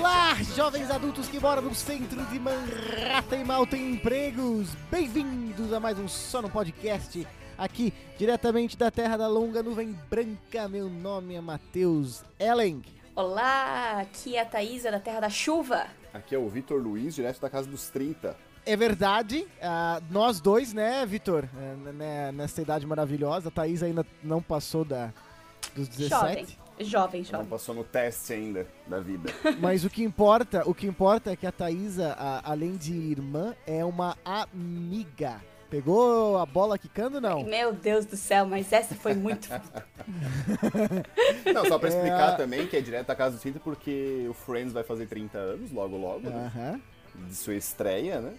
Olá, jovens adultos que moram no centro de Manhattan e mal têm empregos. Bem-vindos a mais um Só no Podcast, aqui diretamente da Terra da Longa Nuvem Branca. Meu nome é Matheus Ellen. Olá, aqui é a Thaísa da Terra da Chuva. Aqui é o Vitor Luiz, direto da casa dos 30. É verdade, ah, nós dois, né, Vitor? É, né, nessa idade maravilhosa, a Thaís ainda não passou da, dos 17. Jovem, jovem, Não jovem. passou no teste ainda da vida. Mas o que importa, o que importa é que a Thaísa, a- além de irmã, é uma amiga. Pegou a bola quicando, não? Meu Deus do céu, mas essa foi muito. Não, só pra É, explicar a- também que é direto da casa dos 30 porque o Friends vai fazer 30 anos, logo logo, né? Aham. De sua estreia, né?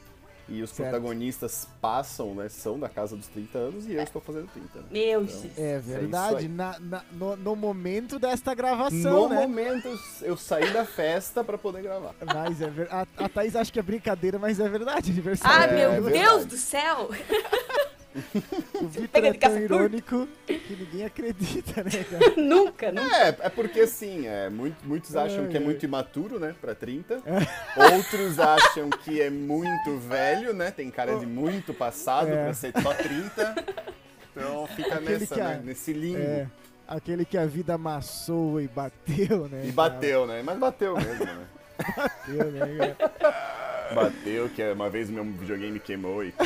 E os Certo. protagonistas passam, né? São da casa dos 30 anos e eu estou fazendo 30, né? Meu Então. É isso verdade, aí. na, na- no, no momento desta gravação, No né? momento eu- saí da festa pra poder gravar. Mas é ver... a, a Thaís acha que é brincadeira, mas é verdade, aniversário. Ah, É meu verdade. Deus do céu! o Vitor é tão irônico que ninguém acredita, né, cara? nunca, nunca. É, é porque assim, é, muito- muitos acham que é muito imaturo, né, pra 30. Outros acham que é muito velho, né, tem cara de muito passado É. pra ser só 30. Então fica Aquele nessa, a- né, nesse limbo. É, aquele que a vida amassou e bateu, né? E bateu, né, mas bateu mesmo, né. cara? Bateu, né, cara? Bateu, que uma vez meu videogame queimou e.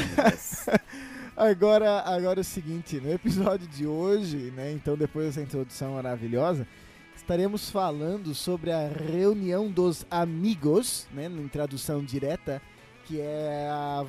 Agora, agora é o seguinte, no episódio de hoje, né, então depois dessa introdução maravilhosa, estaremos falando sobre a reunião dos amigos, né, em tradução direta, que é a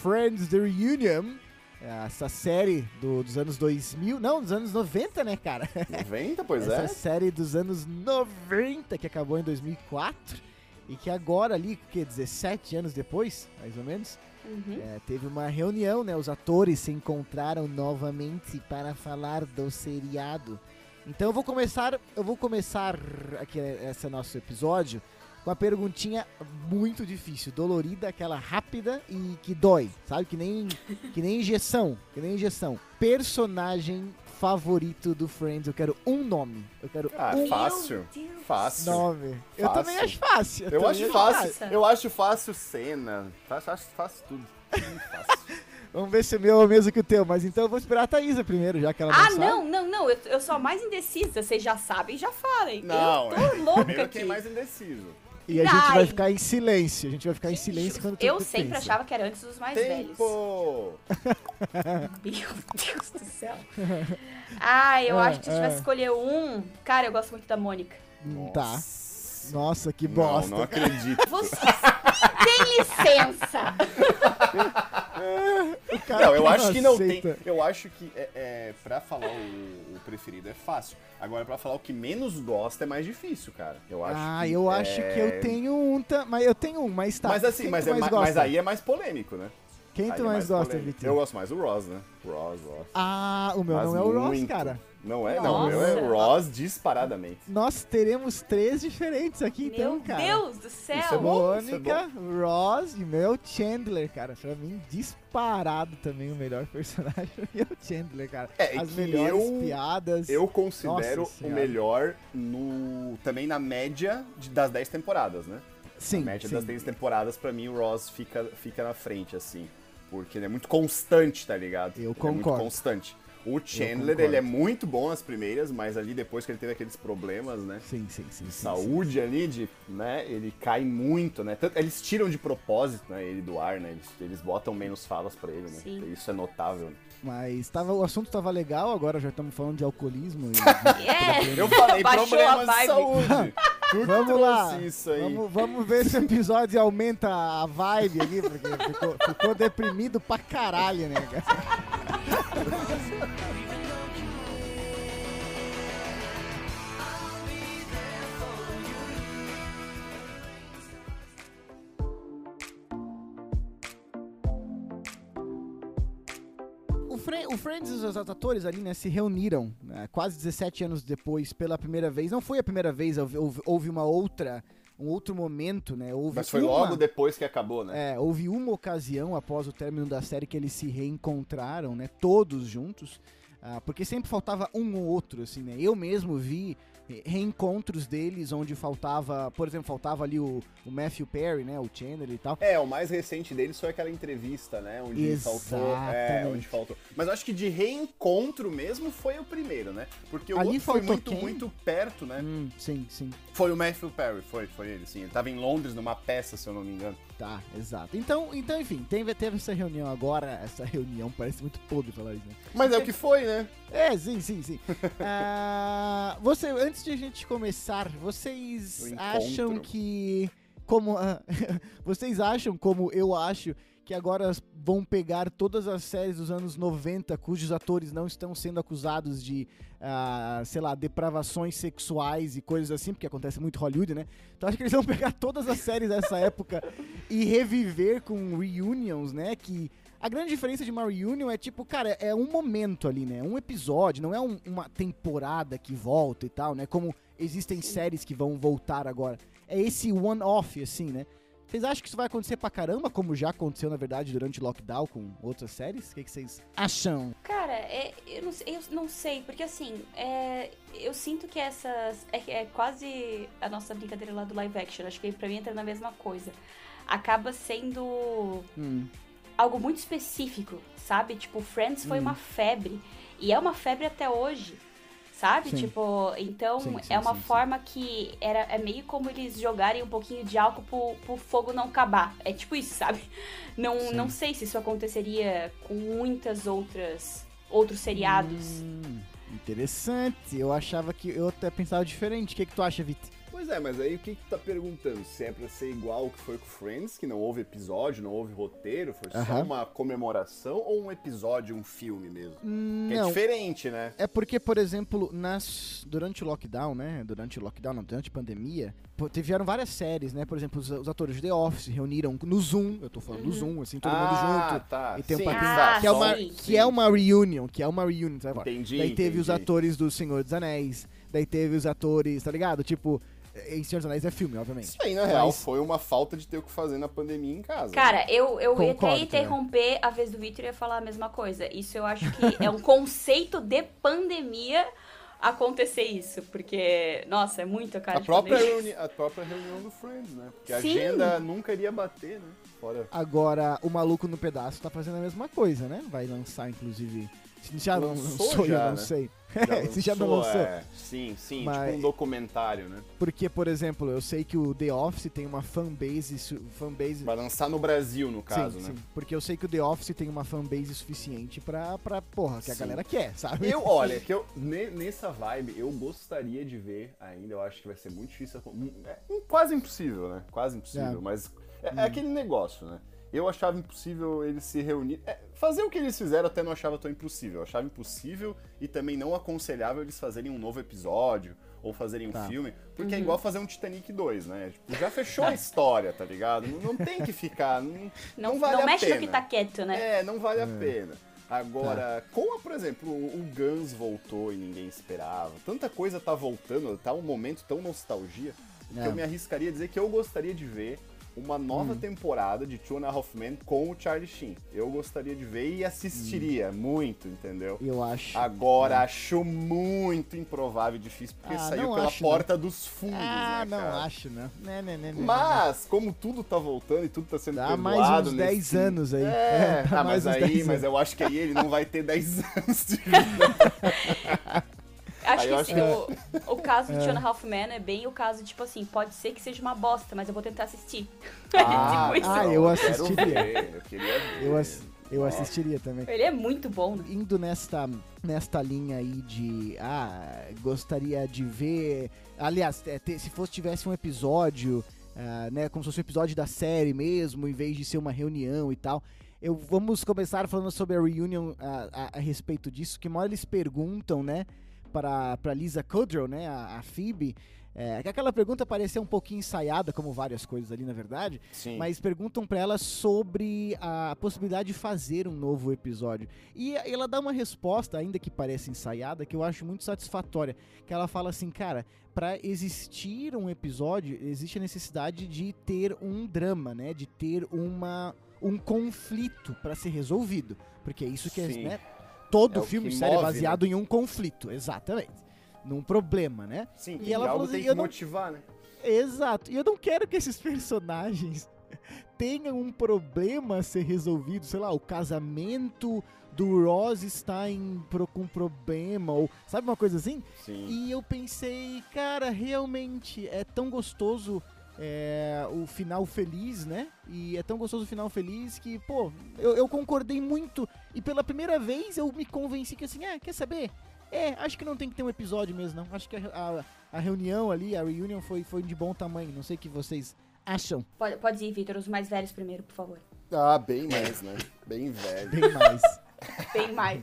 Friends The Reunion, é essa série do- dos anos 2000, não, dos anos 90, né, cara? 90, pois Essa é. série dos anos 90 que acabou em 2004 e que agora ali, que 17 anos depois, mais ou menos, Uhum. é, teve uma reunião, né? Os atores se encontraram novamente para falar do seriado. Então eu vou começar, eu vou começar aqui eh, esse nosso episódio com uma perguntinha muito difícil, dolorida, aquela rápida e que dói, sabe? Que nem que nem injeção, que nem injeção. Personagem favorito do Friends, eu quero um nome. Eu quero Ah, um fácil. Meu Deus. Fácil. nome. Eu Fácil. também acho fácil. Eu também acho fácil, Nossa. eu acho fácil cena. Acho, acho fácil tudo. Fácil. Vamos ver se o meu é o mesmo que o teu, mas então eu vou esperar a Thaísa primeiro, já que ela não Ah, sabe. não, não, não. Eu, eu sou a mais indecisa. Vocês já sabem, já falem. Não, eu tô é. louca Primeiro aqui. quem é mais indeciso. E a gente vai Ai. ficar em silêncio. A gente vai ficar em silêncio quando tu Eu sempre pensa. achava que era antes dos mais velhos. Tempo! Meu Deus do céu. Ah, eu Ah, acho que se eu tivesse ah. escolher um. Cara, eu gosto muito da Mônica. Hum, Tá. Nossa. Nossa, que Não, bosta. não acredito. Você tem licença. Não, eu acho que não aceita. tem. Eu acho que é, é, pra falar o, o preferido é fácil. Agora, pra falar o que menos gosta é mais difícil, cara. Eu acho Ah, que eu é- acho que eu tenho um. Mas eu tenho um, mas tá. Mas assim, mas, é mais ma- gosta? mas aí é mais polêmico, né? Quem tu é mais gosta. Vitor? Eu gosto mais do Ross, né? Ross, Ross. Ah, o meu Mas não é o Ross, muito. cara. Não é, não. O meu é o Ross disparadamente. Nós teremos três diferentes aqui, então, Meu cara. Deus do céu. Isso é bom. isso Mônica, Ross e meu Chandler, cara. Pra mim, disparado também o melhor personagem é o Chandler, cara. É, As que melhores eu- piadas. Eu considero Nossa o melhor no também na média de- das 10 temporadas, né? Sim, a média sim. das 10 temporadas, pra mim, o Ross fica, fica na frente, assim. Porque ele é muito constante, tá ligado? Eu ele É concordo. muito constante. O Chandler, ele é muito bom nas primeiras, mas ali depois que ele teve aqueles problemas, né? Sim, sim, sim. De sim, saúde ali, de, né? Ele cai muito, né? Tanto- eles tiram de propósito, né? Ele do ar, né? Eles, eles botam menos falas pra ele, né? Sim. Isso é notável. né? Mas tava, o assunto tava legal, agora já estamos falando de alcoolismo. E, É. Eu falei Baixou a problemas de saúde. Vamos lá. isso aí. Vamos, vamos ver se o episódio aumenta a vibe ali, porque ficou, ficou deprimido pra caralho, né, cara? Friends e os atores ali, né, se reuniram né, quase 17 anos depois pela primeira vez. Não foi a primeira vez, houve, houve- uma outra, um outro momento, né? Houve Mas foi uma- logo depois que acabou, né? É, houve uma ocasião após o término da série que eles se reencontraram, né? Todos juntos. ah, porque sempre faltava um ou outro, assim, né? Eu mesmo vi reencontros deles, onde faltava, por exemplo, faltava ali o, o Matthew Perry, né? O Chandler e tal. É, o mais recente deles foi aquela entrevista, né? Onde faltou. É, Exatamente. onde faltou. Mas eu acho que de reencontro mesmo foi o primeiro, né? Porque o Ali outro foi muito, quem? muito perto, né? Hum, sim, sim. Foi o Matthew Perry, foi, foi ele, sim. Ele tava em Londres numa peça, se eu não me engano. Tá, exato. Então, então enfim, teve, teve essa reunião agora, essa reunião, parece muito podre falar isso, né? Mas é o que foi, né? É, sim, sim, sim. Ah, você, antes de a gente começar, vocês acham que. Como. ah, vocês acham, como eu acho, que agora vão pegar todas as séries dos anos 90 cujos atores não estão sendo acusados de, ah, sei lá, depravações sexuais e coisas assim, porque acontece muito em Hollywood, né? Então acho que eles vão pegar todas as séries dessa época e reviver com reunions, né? Que a grande diferença de uma reunion é tipo, cara, é um momento ali, né? Um episódio, não é um- uma temporada que volta e tal, né? Como existem séries que vão voltar agora. É esse one-off, assim, né? Vocês acham que isso vai acontecer pra caramba, como já aconteceu, na verdade, durante o lockdown com outras séries? O que, que vocês acham? Cara, é, eu, não, sei- eu não sei, porque assim, é, eu sinto que essas. É, é quase a nossa brincadeira lá do live action. Acho que pra mim entra na mesma coisa. Acaba sendo Hum, algo muito específico, sabe? Tipo, Friends foi uma febre. E é uma febre até hoje. Sabe? Sim. Tipo, então Sim, sim, é uma forma que era, é meio como eles jogarem um pouquinho de álcool pro, pro fogo não acabar. É tipo isso, sabe? Não, não sei se isso aconteceria com muitas outras outros seriados. hum, interessante. Eu achava que. Eu até pensava diferente. O que, que tu acha, Vit? Pois é, mas aí o que, que tu tá perguntando? Se é pra ser igual o que foi com Friends, que não houve episódio, não houve roteiro, foi só Aham. uma comemoração, ou um episódio, um filme mesmo? Que é diferente, né? É porque, por exemplo, nas durante o lockdown, né? Durante o lockdown, não, durante a pandemia, tiveram várias séries, né? Por exemplo, os, os atores de The Office se reuniram no Zoom, eu tô falando do Zoom, assim, todo mundo ah, junto. tá. E tem um Sim, papinho Ah, que, é uma, sim, que é uma reunion, que é uma reunion, sabe? Entendi, Daí teve os entendi. atores do Senhor dos Anéis, daí teve os atores, tá ligado? Tipo, em Senhor dos Anéis é filme, obviamente. Isso aí, na real, Mas- foi uma falta de ter o que fazer na pandemia em casa. Cara, eu, eu ia Concordo, até interromper a vez do Victor e ia falar a mesma coisa. Isso eu acho que é um conceito de pandemia acontecer isso. Porque, nossa, é muito cara a de própria, reuni a própria reunião do Friends, né? Porque a Sim. agenda nunca iria bater, né? Fora. Agora, o Maluco no Pedaço tá fazendo a mesma coisa, né? Vai lançar, inclusive. Se já não Lançou lançou, já, eu não né? sei. Já Se já não lançou, lançou. é. Sim, sim, Mas- tipo um documentário, né? Porque, por exemplo, eu sei que o The Office tem uma fanbase. fanbase Vai lançar no Brasil, no caso, sim, né? sim. Porque eu sei que o The Office tem uma fanbase suficiente pra, pra porra, que a Sim. galera quer, sabe? Eu, olha, que eu, ne- nessa vibe, eu gostaria de ver ainda, eu acho que vai ser muito difícil. É quase impossível, né? Quase impossível, É. mas é, é aquele negócio, né? Eu achava impossível eles se reunir. é, fazer o que eles fizeram até não achava tão impossível. Eu achava impossível e também não aconselhável eles fazerem um novo episódio ou fazerem um Tá. filme, porque é igual fazer um Titanic 2, né? Tipo, já fechou a história, tá ligado? Não, não tem que ficar. Não, Não, não vale não a mexe pena. no que tá quieto, né? É, não vale a pena. Agora, como, por exemplo, o o Guns voltou e ninguém esperava, tanta coisa tá voltando, tá um momento tão nostalgia, que É. eu me arriscaria a dizer que eu gostaria de ver uma nova Hum. temporada de Two and a Half Men com o Charlie Sheen. Eu gostaria de ver e assistiria Hum. muito, entendeu? Eu acho. Agora, acho muito improvável e difícil, porque Ah, saiu não pela acho, porta dos fundos, ah, né, não cara? acho, não. Né, né, né, né, Mas, como tudo tá voltando e tudo tá sendo Dá mais uns 10 nesse- anos aí. É, Dá ah, mais mas aí, 10 mas eu acho que aí ele não vai ter 10 anos de vida. Acho que eu esse- acho o, o caso de Two and a Half Men é bem o caso, tipo assim, pode ser que seja uma bosta, mas eu vou tentar assistir. Ah, tipo ah, eu assistiria. ver, eu queria ver. Eu, ass- eu assistiria também. Ele é muito bom, né? Indo nesta, nesta linha aí de. Ah, gostaria de ver. Aliás, é, ter- se fosse tivesse um episódio, ah, né? Como se fosse um episódio da série mesmo, em vez de ser uma reunião e tal. Eu, vamos começar falando sobre a reunion a, a- a respeito disso, que uma hora eles perguntam, né, para Lisa Kudrow, né, a, a Phoebe, é, que aquela pergunta parecia um pouquinho ensaiada, como várias coisas ali, na verdade, Sim. mas perguntam pra ela sobre a possibilidade de fazer um novo episódio. E ela dá uma resposta, ainda que pareça ensaiada, que eu acho muito satisfatória. Que ela fala assim, cara, pra existir um episódio, existe a necessidade de ter um drama, né? De ter uma um conflito pra ser resolvido. Porque é isso que é, Sim. né? Todo É filme série é move, baseado em um conflito, exatamente. num problema, né? Sim, E ela algo falou assim, tem que eu não- motivar, né? Exato. E eu não quero que esses personagens tenham um problema a ser resolvido. Sei lá, o casamento do Ross está em, pro- com problema, ou sabe uma coisa assim? Sim. E eu pensei, cara, realmente é tão gostoso é, o final feliz, né? E é tão gostoso o final feliz que, pô, eu, eu concordei muito. E pela primeira vez eu me convenci que assim, ah, quer saber? É, acho que não tem que ter um episódio mesmo, não. Acho que a, a- a reunião ali, a reunion foi, foi de bom tamanho. Não sei o que vocês acham. Pode, pode ir, Vitor, os mais velhos primeiro, por favor. Ah, bem mais, né? Bem velho. Bem mais. Bem mais.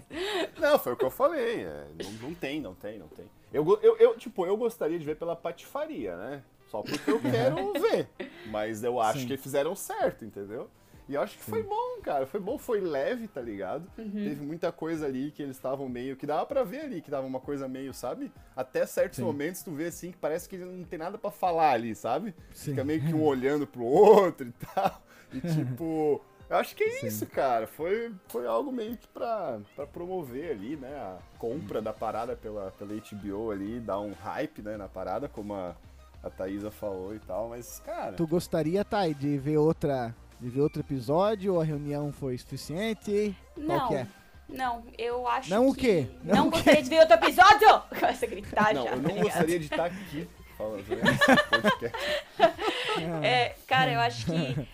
Não, foi o que eu falei. é, não, não tem, não tem, não tem. Eu, eu, eu, tipo, eu gostaria de ver pela patifaria, né? Só porque eu quero ver. Mas eu acho Sim. que fizeram certo, entendeu? E eu acho que foi bom, cara. Foi bom, foi leve, tá ligado? Uhum. Teve muita coisa ali que eles estavam meio. Que dava pra ver ali, que dava uma coisa meio, sabe? Até certos Sim. momentos tu vê assim que parece que não tem nada pra falar ali, sabe? Sim. Fica meio que um olhando pro outro e tal. E tipo. Eu acho que é Sim. isso, cara. Foi, foi algo meio que pra, pra promover ali, né? A compra da parada pela, pela HBO ali, dar um hype, né, na parada, como a, a Thaisa falou e tal. Mas, cara. Tu gostaria, Thay, de ver outra. De ver outro episódio ou a reunião foi suficiente? Qual Não. que é? Não, eu acho Não o que... quê? Não Não, o quê? gostaria de ver outro episódio! Começa a gritar Não, já. eu tá não ligado? gostaria de estar aqui falando. É, cara, eu acho que.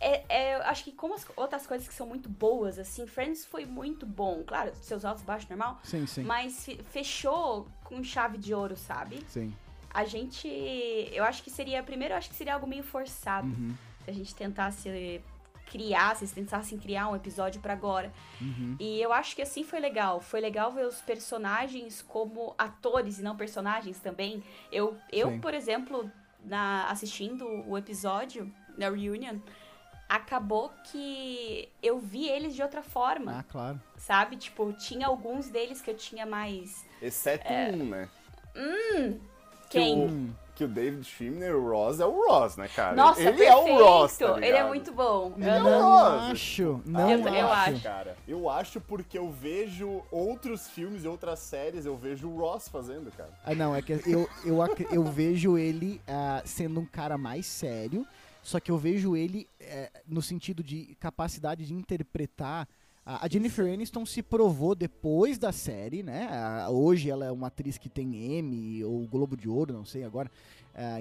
É, é, eu acho que como as outras coisas que são muito boas, assim, Friends foi muito bom. Claro, seus altos e baixos normal. Sim, sim. Mas fe- fechou com chave de ouro, sabe? Sim. A gente. Eu acho que seria. Primeiro, eu acho que seria algo meio forçado. Uhum. Se a gente tentasse criar, se eles tentassem criar um episódio pra agora. Uhum. E eu acho que assim foi legal. Foi legal ver os personagens como atores e não personagens também. Eu, eu Sim. por exemplo, na, assistindo o episódio, na reunion, acabou que eu vi eles de outra forma, Ah, claro. sabe? Tipo, tinha alguns deles que eu tinha mais. Exceto um, né? Quem? Que o, que o David Schwimmer, o Ross, é o Ross, né, cara? Nossa, ele perfeito! é o Ross, tá Ele é muito bom. Ele é não Ross. acho, não Eu- eu acho. acho. Cara, eu acho porque eu vejo outros filmes e outras séries, eu vejo o Ross fazendo, cara. Ah, não, é que eu, eu, eu vejo ele ah, sendo um cara mais sério, só que eu vejo ele eh, no sentido de capacidade de interpretar. A Jennifer Aniston se provou depois da série, né? Hoje ela é uma atriz que tem Emmy ou Globo de Ouro, não sei agora.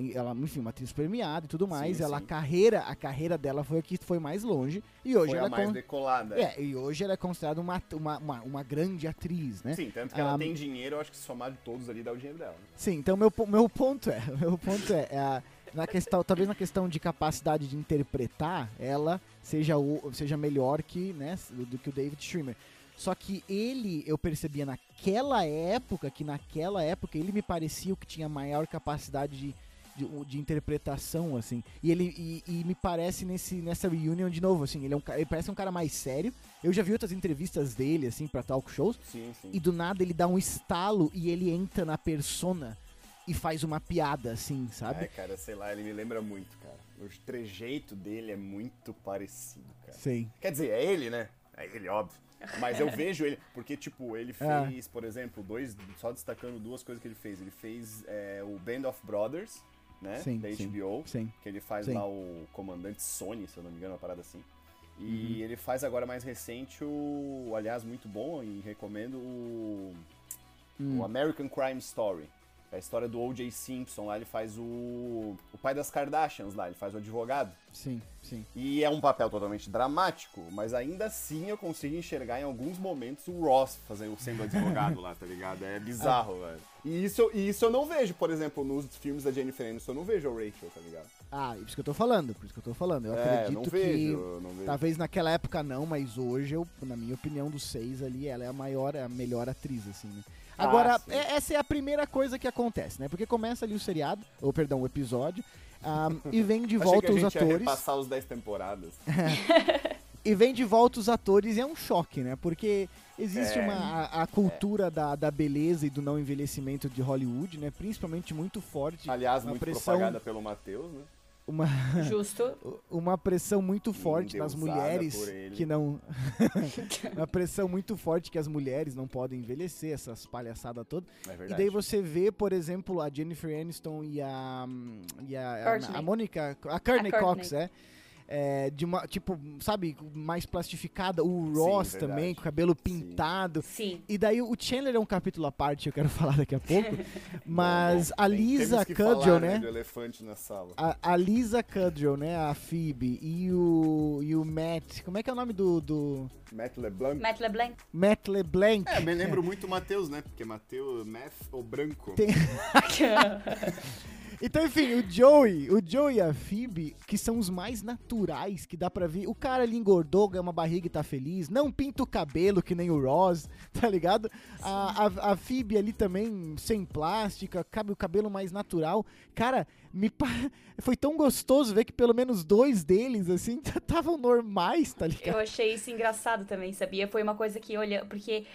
E ela, enfim, uma atriz premiada e tudo mais. Sim, ela, sim. a carreira, a carreira dela foi a que foi mais longe. E hoje Foi ela a mais con- decolada. é, e hoje ela é considerada uma, uma, uma, uma grande atriz, né? Sim, tanto que ela Ah, tem dinheiro, eu acho que de todos ali dá o dinheiro dela. Sim, então meu, meu ponto é, meu ponto é, é a- na questão, talvez na questão de capacidade de interpretar, ela seja o, seja melhor que, né, do que o David Schwimmer. Só que ele, eu percebia naquela época, que naquela época ele me parecia o que tinha maior capacidade de, de, de interpretação, assim. E ele e, e me parece nesse, nessa reunion de novo, assim, ele, é um, ele parece um cara mais sério. Eu já vi outras entrevistas dele, assim, pra talk shows. Sim, sim. E do nada ele dá um estalo e ele entra na persona e faz uma piada, assim, sabe? Ai, cara, sei lá, ele me lembra muito, cara. O trejeito dele é muito parecido, cara. Sim. Quer dizer, é ele, né? É ele, óbvio. Mas eu vejo ele, porque, tipo, ele Ah. fez, por exemplo, dois, só destacando duas coisas que ele fez. Ele fez é, o Band of Brothers, né? Sim, da. HBO. Sim. Que ele faz Sim. lá o Comandante Sony, se eu não me engano, uma parada assim. E Uhum. ele faz agora mais recente o, aliás, muito bom e recomendo o, Hum. o American Crime Story. É a história do O.J. Simpson, lá ele faz o, o pai das Kardashians lá, ele faz o advogado. Sim, sim. E é um papel totalmente dramático, mas ainda assim eu consigo enxergar em alguns momentos o Ross fazendo, sendo advogado lá, tá ligado? É bizarro, velho. E isso, e isso eu não vejo, por exemplo, nos filmes da Jennifer Aniston, eu não vejo a Rachel, tá ligado? Ah, por isso que eu tô falando, por isso que eu tô falando. Eu é, acredito não que. vejo, eu não vejo. Talvez naquela época não, mas hoje, eu, na minha opinião, dos seis ali, ela é a maior, a melhor atriz, assim, né? Ah, Agora, sim. é- essa é a primeira coisa que acontece, né? Porque começa ali o seriado, ou perdão, o episódio, ah, e vem de volta os atores. repassar os 10 temporadas. E vem de volta os atores e é um choque, né? Porque existe É. uma, a, a cultura da, da beleza e do não envelhecimento de Hollywood, né? Principalmente muito forte. Aliás, muito pressão- propagada pelo Matheus, né? Uma, Justo. uma pressão muito forte nas mulheres que não. uma pressão muito forte que as mulheres não podem envelhecer, essas palhaçadas todas. É E daí você vê, por exemplo, a Jennifer Aniston e a. hum, E a, Courtney. a, Mônica. A Courtney A Cox, Courtney. é. É, de uma, tipo, sabe, mais plastificada. O Ross verdade. também, com o cabelo Sim. pintado. Sim. E daí o Chandler é um capítulo à parte, eu quero falar daqui a pouco. Mas Bom, a tem- Lisa Kudrow, né? Do elefante na sala. A, a Lisa Kudrow, né? A Phoebe e o, e o Matt. Como é que é o nome do. do Matt LeBlanc. Matt LeBlanc. Matt LeBlanc. É, me lembro muito o Matheus, né? Porque Matheus, Math ou branco. Tem- Então, enfim, o Joey, o Joey e a Phoebe, que são os mais naturais, que dá pra ver. O cara ali engordou, ganha uma barriga e tá feliz. Não pinta o cabelo que nem o Ross, tá ligado? A, a, a Phoebe ali também, sem plástica, cabe o cabelo mais natural. Cara, me pa- foi tão gostoso ver que pelo menos dois deles, assim, estavam normais, tá ligado? Eu achei isso engraçado também, sabia? Foi uma coisa que olha, porque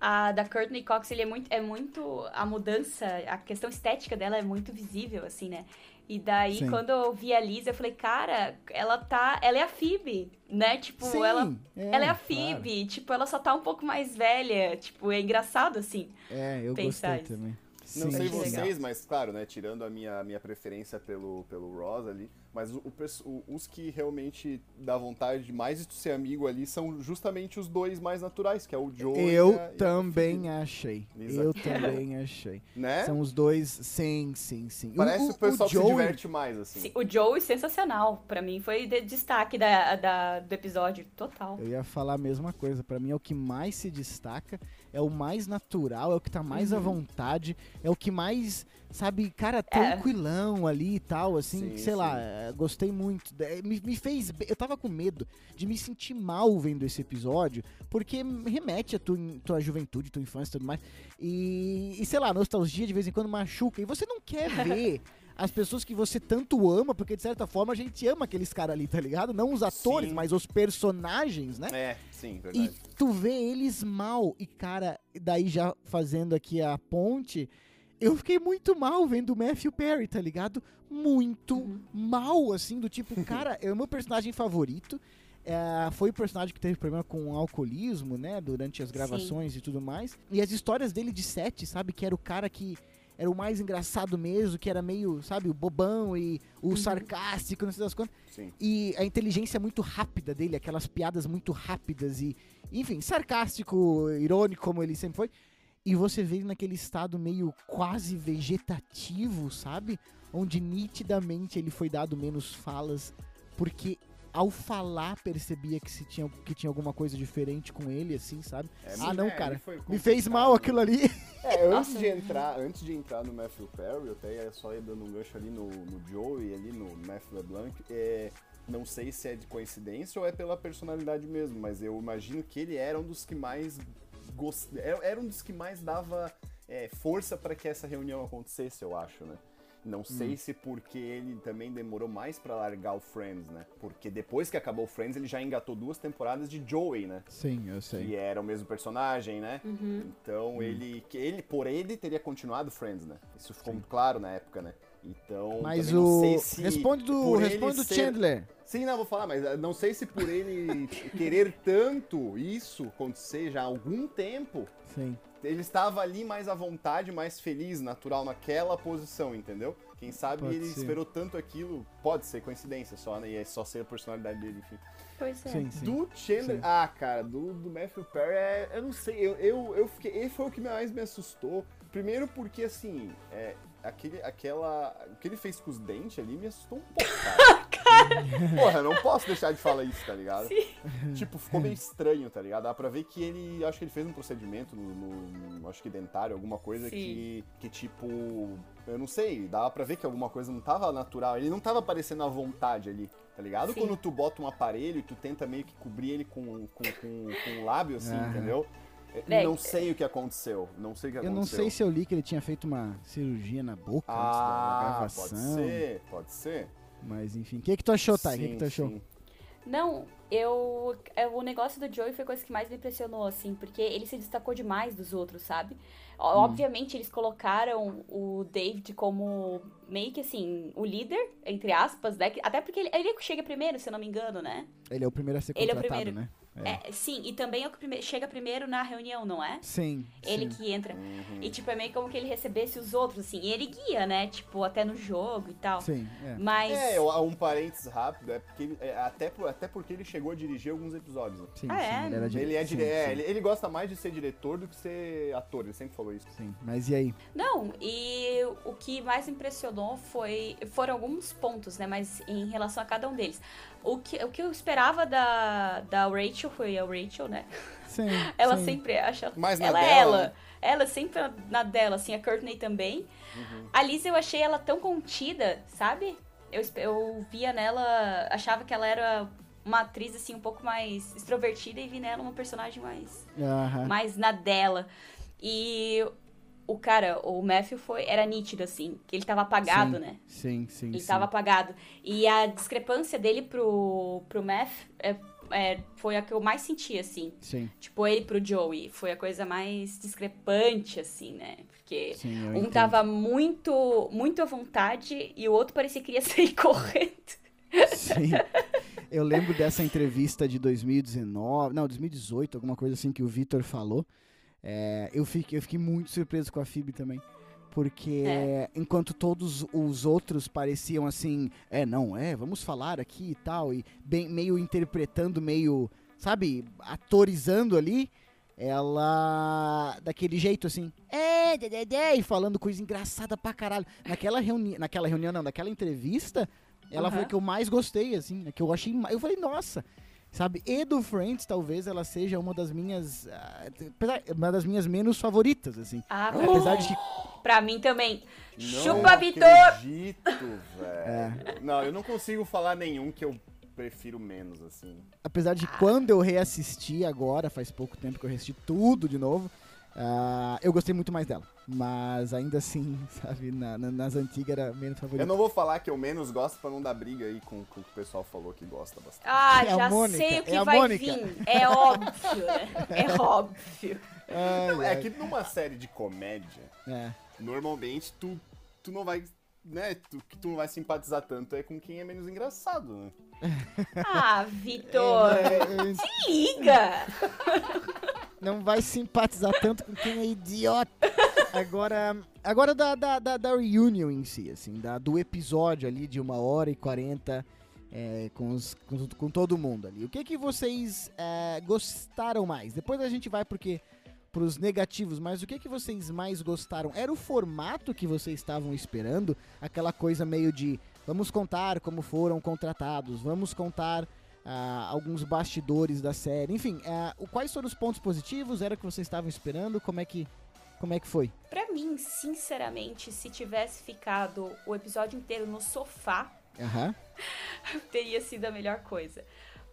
a da Courtney Cox, ele é muito, é muito a mudança, a questão estética dela é muito visível, assim, né? E daí, Sim. quando eu vi a Lisa, eu falei, cara, ela tá. Ela é a Phoebe, né? Tipo, Sim, ela. é, ela é a claro. Phoebe, tipo, ela só tá um pouco mais velha. Tipo, é engraçado, assim. É, eu pensar gostei isso. também. Não sei vocês, legal. mas claro, né? Tirando a minha, minha preferência pelo, pelo Ross ali, mas o, o o- os que realmente dá vontade de mais de ser amigo ali são justamente os dois mais naturais, que é o Joe e Eu a- e também achei. Lisa. Eu também achei. Né? São os dois, sim, sim, sim. Parece o, pessoal que se Joey- diverte mais, assim. Sim, O Joey, sensacional. Pra mim, foi de destaque da, da- do episódio. Total. Eu ia falar a mesma coisa. Pra mim é o que mais se destaca, é o mais natural, é o que tá mais à Uhum. vontade, é o que mais, sabe, cara, tranquilão ali e tal, assim, Sim, sei sim. lá, é, gostei muito. É, Me, me fez. Eu tava com medo de me sentir mal vendo esse episódio, porque remete à tua, tua juventude, tua infância e tudo mais. E, e sei lá, nostalgia de vez em quando machuca. E você não quer ver. As pessoas que você tanto ama, porque de certa forma a gente ama aqueles caras ali, tá ligado? Não os atores, Sim. mas os personagens, né? É, sim, E verdade. tu vê eles mal. E, cara, daí já fazendo aqui a ponte, eu fiquei muito mal vendo o Matthew Perry, tá ligado? Muito Uhum. mal, assim, do tipo, cara, é o meu personagem favorito. É, foi o personagem que teve problema com alcoolismo, né? Durante as gravações e tudo mais. E as histórias dele de sete, sabe? Que era o cara que era o mais engraçado mesmo, que era meio, sabe, o bobão e o Uhum. sarcástico, não sei das quantas. Sim. E a inteligência muito rápida dele, aquelas piadas muito rápidas e, enfim, sarcástico, irônico como ele sempre foi. E você vê ele naquele estado meio quase vegetativo, sabe? Onde nitidamente ele foi dado menos falas, porque ao falar percebia que, se tinha, que tinha alguma coisa diferente com ele, assim, sabe? É, ah, não, é, cara. Me fez mal aquilo ali. É, antes Nossa. de entrar, antes de entrar no Matthew Perry, eu até ia só ir dando um gancho ali no, no Joey, ali no Matthew LeBlanc, é, não sei se é de coincidência ou é pela personalidade mesmo, mas eu imagino que ele era um dos que mais gost... era, era um dos que mais dava é, força para que essa reunião acontecesse, eu acho, né? Não sei se porque ele também demorou mais pra largar o Friends, né? Porque depois que acabou o Friends, ele já engatou duas temporadas de Joey, né? Sim, eu que era o mesmo personagem, né? Uhum. Então ele, que ele, por ele teria continuado Friends, né? Isso ficou muito claro na época, né? Então, Mas o. sei se responde do, ele responde do ser- Chandler. Sim, não, vou falar, mas eh, não sei se por ele querer tanto isso acontecer já há algum tempo, Sim. Ele estava ali mais à vontade, mais feliz, natural naquela posição, entendeu? Quem sabe Pode ele ser. esperou tanto aquilo, pode ser coincidência só, né? E é só ser a personalidade dele, enfim. Pois é. Sim, sim. Do Chandler. Sim. Ah, cara, do, do Matthew Perry, é, eu não sei, eu, eu, eu fiquei. Ele foi o que mais me assustou. Primeiro porque, assim, é, aquele, aquela. O que ele fez com os dentes ali me assustou um pouco, cara. Porra, eu não posso deixar de falar isso, tá ligado? Tipo, ficou meio estranho, tá ligado? Dá pra ver que ele. Acho que ele fez um procedimento no. no- no- acho que dentário, alguma coisa Sim. que. Que tipo. Eu não sei, dava pra ver que alguma coisa não tava natural. Ele não tava aparecendo à vontade ali, tá ligado? Sim. Quando tu bota um aparelho e tu tenta meio que cobrir ele com, com, com, com um lábio, assim, Aham. entendeu? Eu Bem, não sei o que aconteceu. Não sei o que Eu aconteceu. não sei se eu li que ele tinha feito uma cirurgia na boca antes da Ah, gravação. pode ser, pode ser. Mas enfim, o que, que tu achou, Thay? O que, que tu achou? sim. Não, eu. é, O negócio do Joey foi a coisa que mais me impressionou, assim, porque ele se destacou demais dos outros, sabe? Ó, Obviamente, eles colocaram o David como meio que assim, o líder, entre aspas, né? Até porque ele, ele chega primeiro, se eu não me engano, né? Ele é o primeiro a ser Ele é o contratado, primeiro. né? É, sim, e também é o que prime- chega primeiro na reunião, não é? Sim. Ele sim. que entra. Uhum. E, tipo, é meio como que ele recebesse os outros, assim. E ele guia, né? Tipo, até no jogo e tal. Sim, é. Mas. É, um parênteses rápido, é porque ele- é, até, por- até porque ele chegou a dirigir alguns episódios. né? Sim, Ah, sim, é? ele era Ele, é, sim, dire... é, sim, ele, ele gosta mais de ser diretor do que ser ator, ele sempre falou isso. sim. Mas e aí? Não, e o que mais impressionou foi. Foram alguns pontos, né? Mas em relação a cada um deles. O que, o que eu esperava da, da Rachel foi a Rachel, né? Sim. Ela sim. sempre acha. Mais na ela é dela, ela. né? Ela sempre na dela, assim, a Courtney também. A Liz eu achei ela tão contida, sabe? Eu, eu via nela, achava que ela era uma atriz, assim, um pouco mais extrovertida e vi nela uma personagem mais, Aham. mais na dela. E o cara, o Matthew foi, era nítido, assim, que ele tava apagado, Sim, né? Sim, sim. Ele sim. tava apagado. E a discrepância dele pro, pro Math é, é, foi a que eu mais senti, assim. Sim, Tipo, ele pro Joey. Foi a coisa mais discrepante, assim, né? Porque sim. um entendo. tava muito, muito à vontade e o outro parecia que queria sair correndo. Sim. Eu lembro dessa entrevista de 2019, não, 2018, alguma coisa assim que o Vitor falou. É, eu, fiquei, eu fiquei muito surpreso com a Phoebe também. Porque É. enquanto todos os outros pareciam assim, é, não, é, vamos falar aqui e tal, e bem, meio interpretando, meio, sabe, atorizando ali, ela, daquele jeito assim, é, dê, dê, e falando coisa engraçada pra caralho. Naquela, reuni naquela reunião, não, naquela entrevista, ela foi a Aham. que eu mais gostei, assim, né, que eu achei, eu falei, nossa, sabe, e do Friends talvez ela seja uma das minhas, ah, uma das minhas menos favoritas, assim. Ah, pra, Apesar de que pra mim também. Não Chupa, Vitor! acredito, velho. É. Não, eu não consigo falar nenhum que eu prefiro menos, assim. apesar de quando eu reassisti agora, faz pouco tempo que eu reassisti tudo de novo, ah, eu gostei muito mais dela. Mas ainda assim, sabe, na- na- nas antigas era menos Eu favorita. não vou falar que eu menos gosto pra não dar briga aí com, com o que o pessoal falou que gosta bastante. Ah, É já Mônica, sei o que é vai Mônica. vir. É óbvio, né? É óbvio. Ai, É ai, que numa série de comédia, é. normalmente tu, tu não vai. Né, tu, que tu não vai simpatizar tanto é com quem é menos engraçado, né? Ah, Vitor, É, é, se liga! Não vai simpatizar tanto com quem é idiota. Agora, agora da, da, da, da em si, assim, da, do episódio ali de uma hora e quarenta é, com, os, com, com todo mundo ali. O que que vocês é, gostaram mais? Depois a gente vai porque pros negativos, mas o que que vocês mais gostaram? Era o formato que vocês estavam esperando? Aquela coisa meio de vamos contar como foram contratados, vamos contar ah, alguns bastidores da série, enfim, ah, o- quais foram os pontos positivos? Era o que vocês estavam esperando? Como é que como é que foi? Pra mim, sinceramente, se tivesse ficado o episódio inteiro no sofá, Aham. teria sido a melhor coisa.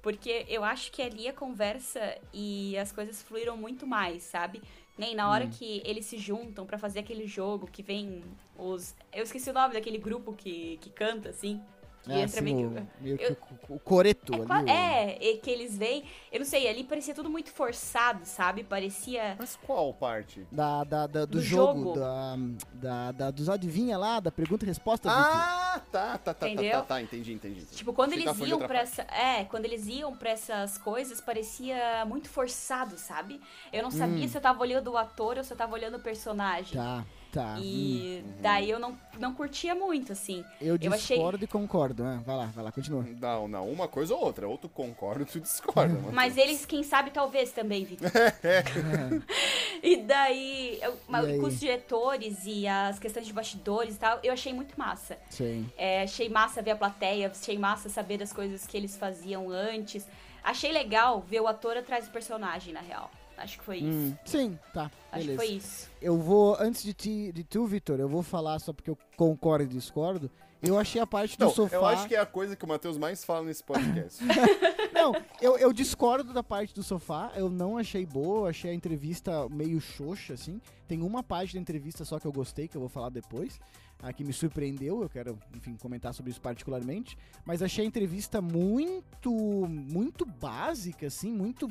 Porque eu acho que ali a conversa e as coisas fluíram muito mais, sabe? Nem na hora que eles se juntam pra fazer aquele jogo que vem os. Eu esqueci o nome daquele grupo que, que canta, assim. Que É, entra assim, meio o, que. meio que eu- o, o coreto É, ali. é, e que eles vêm. Eu não sei, ali parecia tudo muito forçado, sabe? Parecia. Mas qual parte? Da, da, da- do, Do jogo, jogo. Da, da, da- dos adivinha lá, da pergunta e resposta. Ah, tá, tá, tá, tá, Entendeu? tá, tá, entendi, entendi. entendi. Tipo, quando eles iam pra parte. essa. É, quando eles iam pra essas coisas, parecia muito forçado, sabe? Eu não sabia se eu tava olhando o ator ou se eu tava olhando o personagem. Tá, tá. hum. E daí eu não, não curtia muito, assim. Eu eu achei- discordo e concordo. né? Vai lá, vai lá, continua. Não, não, uma coisa ou outra. Ou tu concorda ou tu discorda. mano. Mas eles, quem sabe, talvez também, Vitor. e daí, eu, E com os diretores e as questões de bastidores e tal, eu achei muito massa. Sim. É, achei massa ver a plateia, achei massa saber das coisas que eles faziam antes. Achei legal ver o ator atrás do personagem, na real. Acho que foi isso. Hum, sim, tá. Acho beleza. que foi isso. Eu vou, antes de, ti, de tu, Vitor, eu vou falar só porque eu concordo e discordo. Eu achei a parte do Não, sofá. eu acho que é a coisa que o Matheus mais fala nesse podcast. Não, eu, eu discordo da parte do sofá. Eu não achei boa, eu achei a entrevista meio xoxa, assim. Tem uma parte da entrevista só que eu gostei, que eu vou falar depois. A que me surpreendeu, eu quero, enfim, comentar sobre isso particularmente. Mas achei a entrevista muito, muito básica, assim, muito.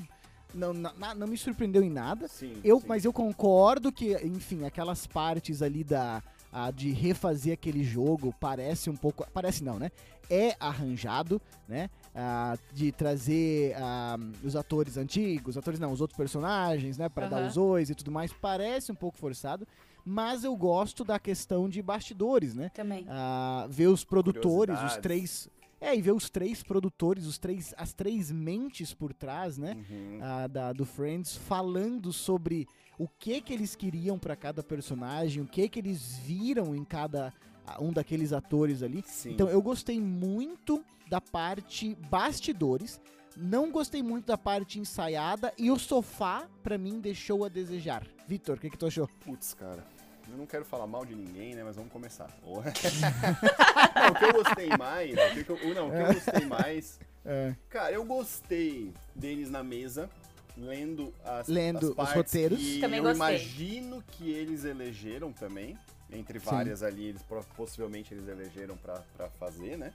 Não, na- não me surpreendeu em nada. Sim. Eu, sim. mas eu concordo que, enfim, aquelas partes ali da a de refazer aquele jogo parece um pouco, parece não, né? É arranjado, né? Ah, de trazer ah, os atores antigos, atores não, os outros personagens, né? Para dar Aham. os ois e tudo mais, parece um pouco forçado. Mas eu gosto da questão de bastidores, né? Também. Ah, ver os produtores, os três, é e ver os três produtores, os três, as três mentes por trás, né? Uhum. ah, da, do Friends falando sobre o que que eles queriam pra cada personagem, o que que eles viram em cada um daqueles atores ali. Sim. Então eu gostei muito da parte bastidores, não gostei muito da parte ensaiada e o sofá pra mim deixou a desejar. Vitor, o que que tu achou? Putz, cara. Eu não quero falar mal de ninguém, né? Mas vamos começar. não, o que eu gostei mais. O que, eu, não, o que eu gostei mais. É, Cara, eu gostei deles na mesa, lendo as, Lendo as os roteiros. que Também eu gostei. imagino que eles elegeram também. Entre Sim. várias ali, eles possivelmente eles elegeram pra fazer, né?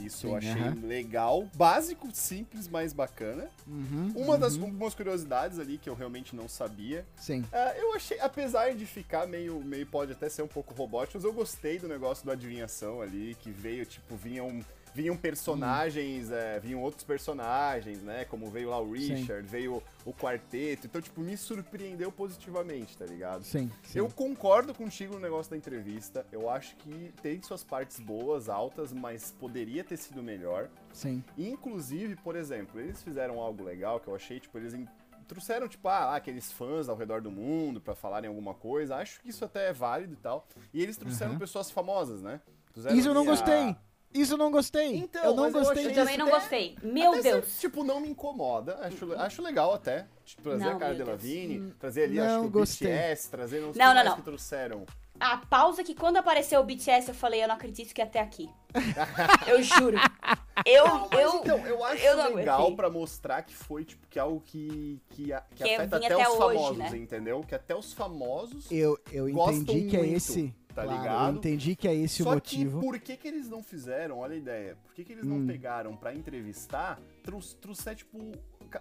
Isso Sim, eu achei aham. legal. Básico, simples, mas bacana. uhum, Uma das uhum, algumas curiosidades ali que eu realmente não sabia Sim. é, eu achei, apesar de ficar meio, meio, pode até ser um pouco robótico, mas eu gostei do negócio da adivinhação ali, que veio, tipo, vinham, vinham personagens, é, vinham outros personagens, né, como veio lá o Sim. Richard, veio o quarteto, então, tipo, me surpreendeu positivamente, tá ligado? Sim. sim. Eu concordo contigo no negócio da entrevista, eu acho que tem suas partes boas, altas, mas poderia ter sido melhor. Sim. Inclusive, por exemplo, eles fizeram algo legal que eu achei, tipo, eles trouxeram, tipo, ah, aqueles fãs ao redor do mundo pra falarem alguma coisa. Acho que isso até é válido e tal. E eles trouxeram Uhum. pessoas famosas, né? Trouxeram Isso eu não ali a- gostei. Isso eu não gostei. Então, eu não eu gostei Eu também não até- gostei. Meu Até Deus. se- tipo, não me incomoda. Acho, acho legal até. Tipo, trazer Não, a cara Deus. Delevingne, trazer ali, Não, acho que o gostei. BTS, trazer não sei Não, o que não, não. que trouxeram. A pausa que quando apareceu o BTS eu falei, eu não acredito que é até aqui. eu juro. Eu, Não, mas eu, então, eu acho eu não legal pra mostrar que foi, tipo, que é algo que, que, a- que Que afeta até, até os hoje, famosos, né? entendeu? Que até os famosos Eu, eu Gostam entendi que é muito, esse. Tá claro, ligado? Eu entendi que é esse Só o motivo. que por que, que eles não fizeram, olha a ideia, por que, que eles não Hum. pegaram pra entrevistar, trouxer, tipo,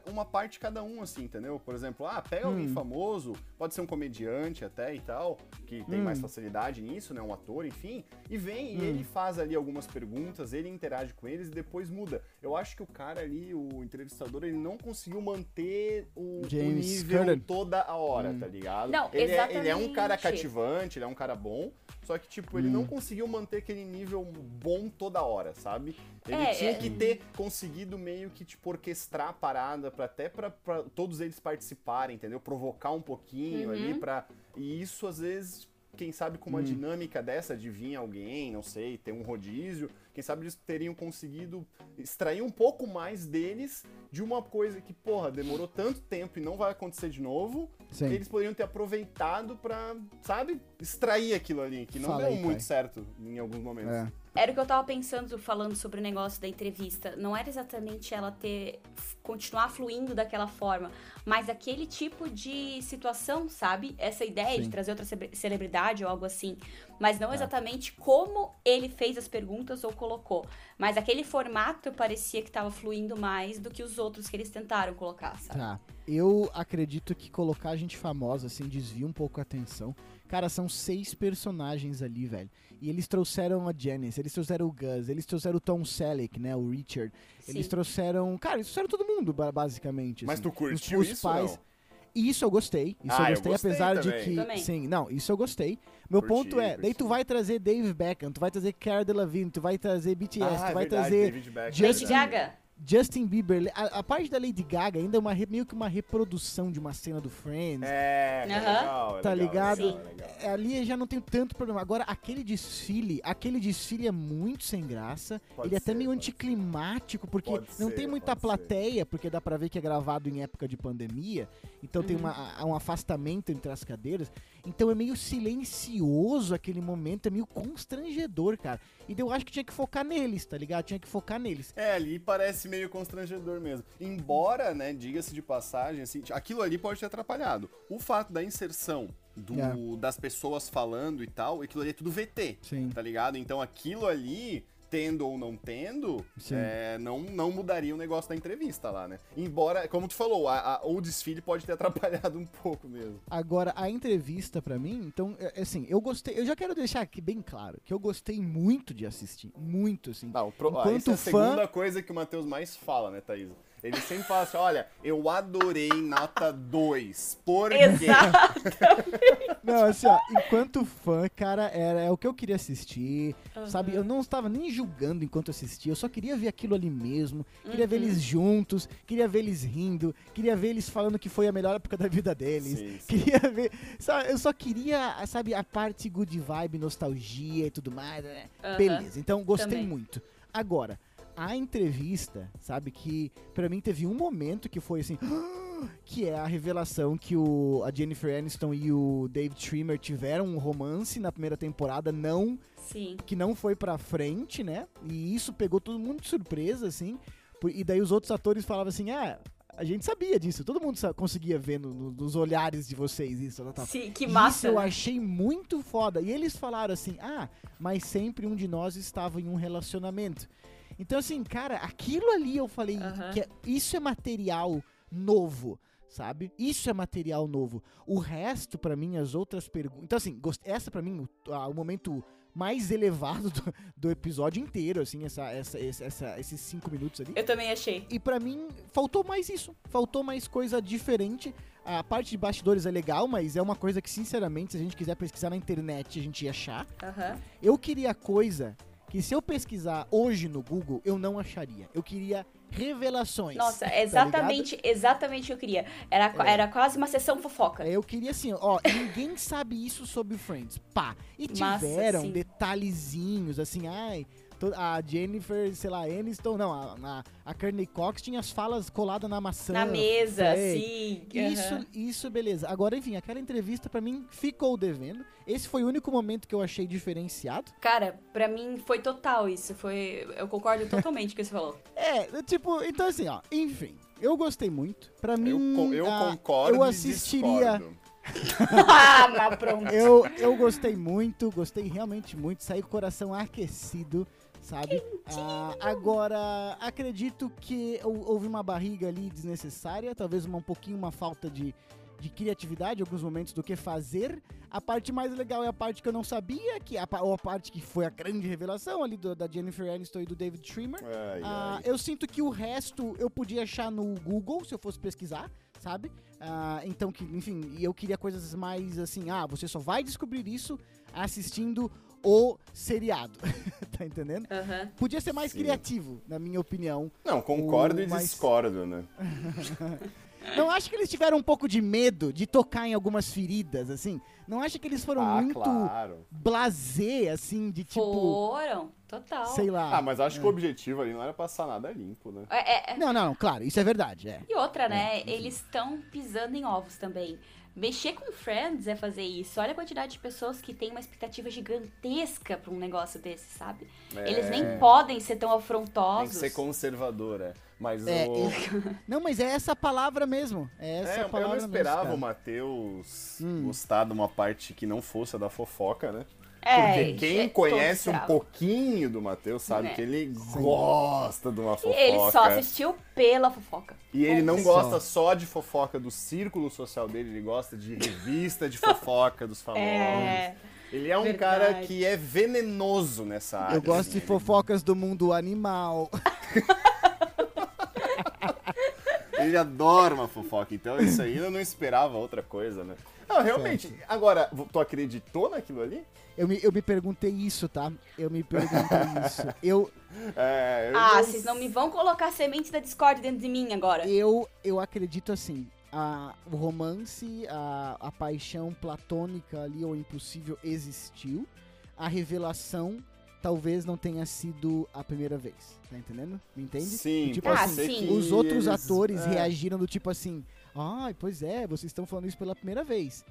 uma parte cada um, assim, entendeu? Por exemplo, ah, pega alguém Hum. famoso, pode ser um comediante até e tal, que tem Hum. mais facilidade nisso, né? Um ator, enfim, e vem Hum. e ele faz ali algumas perguntas, ele interage com eles e depois muda. Eu acho que o cara ali, o entrevistador, ele não conseguiu manter o, o nível Corden. toda a hora, Hum. tá ligado? Não, ele, é, ele é um cara cativante, ele é um cara bom, só que, tipo, ele Hum. não conseguiu manter aquele nível bom toda hora, sabe? Ele É, tinha é. que ter conseguido meio que, tipo, orquestrar a parada pra até pra, pra todos eles participarem, entendeu? Provocar um pouquinho Uhum. ali pra... E isso, às vezes, quem sabe com uma Hum. dinâmica dessa de vir alguém, não sei, ter um rodízio, quem sabe eles teriam conseguido extrair um pouco mais deles de uma coisa que, porra, demorou tanto tempo e não vai acontecer de novo, Sim. eles poderiam ter aproveitado pra, sabe, extrair aquilo ali, que não Fala deu aí, muito pai. certo em alguns momentos. É. Era o que eu tava pensando falando sobre o negócio da entrevista. Não era exatamente ela ter. continuar fluindo daquela forma, mas aquele tipo de situação, sabe? Essa ideia Sim. de trazer outra celebridade ou algo assim. Mas não Tá. exatamente como ele fez as perguntas ou colocou. Mas aquele formato parecia que tava fluindo mais do que os outros que eles tentaram colocar, sabe? Tá. Eu acredito que colocar gente famosa, assim, desvia um pouco a atenção. Cara, são seis personagens ali, velho. E eles trouxeram a Janice, eles trouxeram o Gus, eles trouxeram o Tom Selleck, né? O Richard. Eles Sim. trouxeram. Cara, eles trouxeram todo mundo, ba- basicamente. Mas assim. tu curtiu Os- os isso ou pais- não? Isso eu gostei. Isso Ah, eu eu gostei, gostei apesar também. de que. Também. Sim, não, isso eu gostei. Meu Curti, ponto é, daí tu curti. vai trazer Dave Beckham, tu vai trazer Cara Delevingne, tu vai trazer BTS, Ah, tu é vai verdade, trazer David Beckham, Lady. Gaga. Justin Bieber, a, a parte da Lady Gaga ainda é uma, meio que uma reprodução de uma cena do Friends. É, é legal, é Tá legal, ligado? legal, legal. É, Ali já não tenho tanto problema. Agora, aquele desfile, aquele desfile é muito sem graça. Pode ele é até meio anticlimático, porque Pode não ser, tem muita plateia, porque dá pra ver que é gravado em época de pandemia. Então tem Uhum. uma- há um afastamento entre as cadeiras. Então é meio silencioso aquele momento, é meio constrangedor, cara. E eu acho que tinha que focar neles, tá ligado? Tinha que focar neles. É, ali parece meio constrangedor mesmo. Embora, né, diga-se de passagem, assim, aquilo ali pode ter atrapalhado. O fato da inserção do- É. das pessoas falando e tal, aquilo ali é tudo VT, Sim. tá ligado? Então aquilo ali, tendo ou não tendo, é, não, não mudaria o negócio da entrevista lá, né? Embora, como tu falou, a- a- o desfile pode ter atrapalhado um pouco mesmo. Agora, a entrevista pra mim, então, é- assim, eu gostei. Eu já quero deixar aqui bem claro que eu gostei muito de assistir. Muito, assim. Não, pro, Enquanto essa é a fã- segunda coisa que o Matheus mais fala, né, Thaís? Ele sempre fala assim, olha, eu adorei nota 2. Por quê? Não, assim, ó, enquanto fã, cara, era é o que eu queria assistir, sabe? Eu não estava nem julgando enquanto assistia, eu só queria ver aquilo ali mesmo, queria ver eles juntos, queria ver eles rindo, queria ver eles falando que foi a melhor época da vida deles. Sim, sim. Queria ver, sabe, eu só queria, sabe, a parte good vibe, nostalgia e tudo mais, né? Aham. Beleza, então gostei Também. muito. Agora, a entrevista, sabe, que pra mim teve um momento que foi assim, que é a revelação que o, a Jennifer Aniston e o Dave Trimmer tiveram um romance na primeira temporada, não Sim. que não foi pra frente, né? E isso pegou todo mundo de surpresa, assim. por- E daí os outros atores falavam assim, ah, a gente sabia disso, todo mundo conseguia ver no- no- nos olhares de vocês isso, tal. Sim, que Isso massa. eu né? achei muito foda. E eles falaram assim: ah, mas sempre um de nós estava em um relacionamento. Então, assim, cara, aquilo ali eu falei Aham. que é- isso é material novo. Sabe? Isso é material novo. O resto, pra mim, as outras perguntas. Então, assim, essa pra mim, o, ah, o momento mais elevado do, do episódio inteiro, assim, essa, essa, essa- esses cinco minutos ali. Eu também achei. E pra mim, faltou mais isso. Faltou mais coisa diferente. A parte de bastidores é legal, mas é uma coisa que, sinceramente, se a gente quiser pesquisar na internet, a gente ia achar. Aham. Eu queria coisa que, se eu pesquisar hoje no Google, eu não acharia. Eu queria revelações. Nossa, tá exatamente, exatamente o que eu queria. Era, É. era quase uma sessão fofoca. Eu queria assim, ó, ninguém sabe isso sobre Friends. Pá. E Massa, tiveram sim. detalhezinhos, assim, ai, a Jennifer, sei lá, Aniston, não, a, a, a Courtney Cox tinha as falas coladas na maçã. Na mesa, Sei. sim. Isso, aham. isso, beleza. Agora, enfim, aquela entrevista pra mim ficou devendo. Esse foi o único momento que eu achei diferenciado. Cara, pra mim foi total isso. Foi. Eu concordo totalmente com o que você falou. É, tipo, então assim, ó, enfim, eu gostei muito. Pra mim, Eu, eu ah, concordo eu assistiria. ah, pronto. Eu, eu gostei muito, gostei realmente muito, saí com o coração aquecido, sabe? Ah, agora, acredito que hou- houve uma barriga ali desnecessária, talvez uma, um pouquinho uma falta de, de criatividade em alguns momentos do que fazer. A parte mais legal é a parte que eu não sabia, que a, pa- ou a parte que foi a grande revelação ali do- da Jennifer Aniston e do David Trimmer. Ai, Ah, ai. eu sinto que o resto eu podia achar no Google se eu fosse pesquisar, sabe? Ah, então, que, enfim, eu queria coisas mais assim, ah, você só vai descobrir isso assistindo o seriado, tá entendendo? Podia ser mais Sim. criativo, na minha opinião. Não, concordo e mais- discordo, né? Não acho que eles tiveram um pouco de medo de tocar em algumas feridas, assim? Não acho que eles foram ah, muito claro. blasé, assim, de tipo, Foram, total. sei lá. Ah, mas acho que o objetivo ali não era passar nada limpo, né? É, é- é- Não, não, claro, isso é verdade, é. E outra, né? Eles estão pisando em ovos também. Mexer com Friends é fazer isso. Olha a quantidade de pessoas que têm uma expectativa gigantesca pra um negócio desse, sabe? Eles nem podem ser tão Tem afrontosos. que ser conservadora. Mas É, o... eu- Não, mas é essa palavra mesmo. É essa É, eu palavra não esperava mesmo, o. Matheus Hum. gostar de uma parte que não fosse a da fofoca, né? É, Porque quem é, conhece um pouquinho do Matheus sabe É. que ele gosta de uma E fofoca. ele só assistiu pela fofoca. E ele não Só. gosta só de fofoca do círculo social dele, ele gosta de revista de fofoca dos famosos. É. Ele é um verdade. cara que é venenoso nessa área. Eu gosto de assim, ele- fofocas do mundo animal. Ele adora uma fofoca, então isso aí eu não esperava outra coisa, né? Não, realmente. Agora, tu acreditou naquilo ali? Eu me, eu me perguntei isso, tá? Eu me perguntei isso. Eu, É, eu Ah, não vocês não me vão colocar semente da Discord dentro de mim agora. eu, eu acredito assim. A, o romance, a, a paixão platônica ali, ou impossível, existiu. A revelação talvez não tenha sido a primeira vez. Tá entendendo? Me entende? Sim, Do tipo Ah, assim, sim. os outros eles- atores é. reagiram do tipo assim, ai, pois é, vocês estão falando isso pela primeira vez.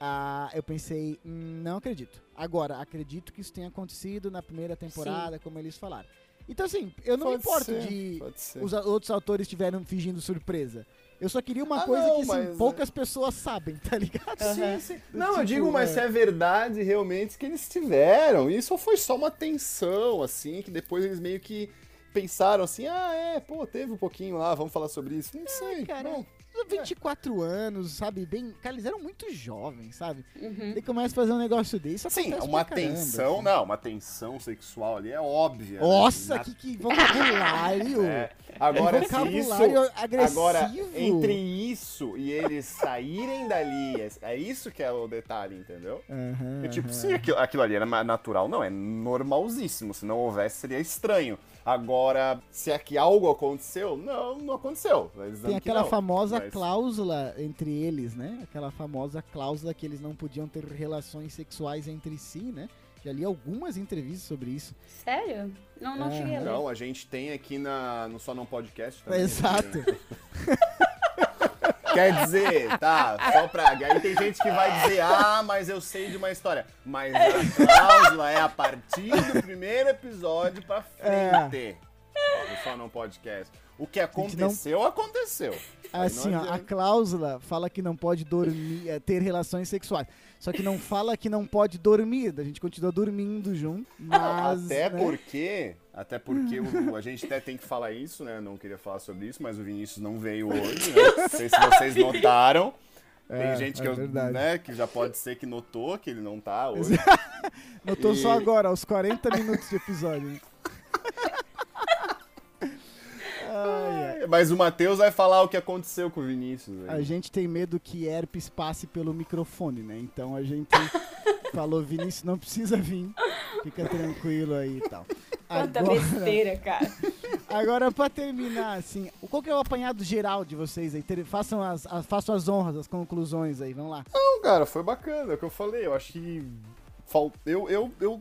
Ah, eu pensei, "Hum, não acredito. Agora, acredito que isso tenha acontecido na primeira temporada, como eles falaram. Então, assim, eu não me Pode importo ser, de os outros autores estiveram fingindo surpresa. Eu só queria uma Ah, coisa não, que assim, mas, é. poucas pessoas sabem, tá ligado? Sim, sim. Não, eu Tipo, digo, mas é. se é verdade realmente que eles tiveram. Isso foi só uma tensão, assim, que depois eles meio que pensaram assim, ah, é, pô, teve um pouquinho lá, vamos falar sobre isso. Não sei, cara. não. 24 anos, sabe? Bem. Cara, eles eram muito jovens, sabe? Uhum. Daí começa a fazer um negócio desse. Sim, uma caramba, tensão, assim. não, uma tensão sexual ali é óbvia. né? Nossa, Na- que, que vocabulário! É. Agora, se isso, vocabulário agressivo. agora, entre isso e eles saírem dali, é- é isso que é o detalhe, entendeu? Aham, É tipo, aham. se aquilo, aquilo ali era natural, não, é normalzíssimo. Se não houvesse, seria estranho. Agora, se é que algo aconteceu, não, não aconteceu. Eles dizendo Tem que aquela não, famosa mas- cláusula entre eles, né? Aquela famosa cláusula que eles não podiam ter relações sexuais entre si, né? Já li algumas entrevistas sobre isso. Sério? Não, não É, cheguei a ler. Não, a gente tem aqui na, no Só Não Podcast também. Exato. Quer dizer, tá, só pra. Aí tem gente que vai dizer, ah, mas eu sei de uma história. Mas a cláusula é a partir do primeiro episódio pra frente. No Só Não Podcast. O que aconteceu, aconteceu. Aí Assim, não ó, a cláusula fala que não pode dormir, é, ter relações sexuais. Só que não fala que não pode dormir. A gente continua dormindo junto. Mas, Até né? porque, até porque o- a gente até tem que falar isso, né? Não queria falar sobre isso, mas o Vinícius não veio hoje, né? Não sei se vocês notaram. Tem É, gente que, é eu- né, que já pode ser que notou que ele não tá hoje. Notou E- só agora, aos 40 minutos de episódio. né? Ai, Mas o Matheus vai falar o que aconteceu com o Vinícius. A aí. gente tem medo que herpes passe pelo microfone, né? Então a gente falou, Vinícius, não precisa vir. Fica tranquilo aí e tal. Quanta Agora, besteira, cara. agora pra terminar, assim, qual que é o apanhado geral de vocês aí? Ter- façam, as, as- façam as honras, as conclusões aí, vamos lá. Não, cara, foi bacana, é o que eu falei. Eu acho que. fal- Eu, eu, eu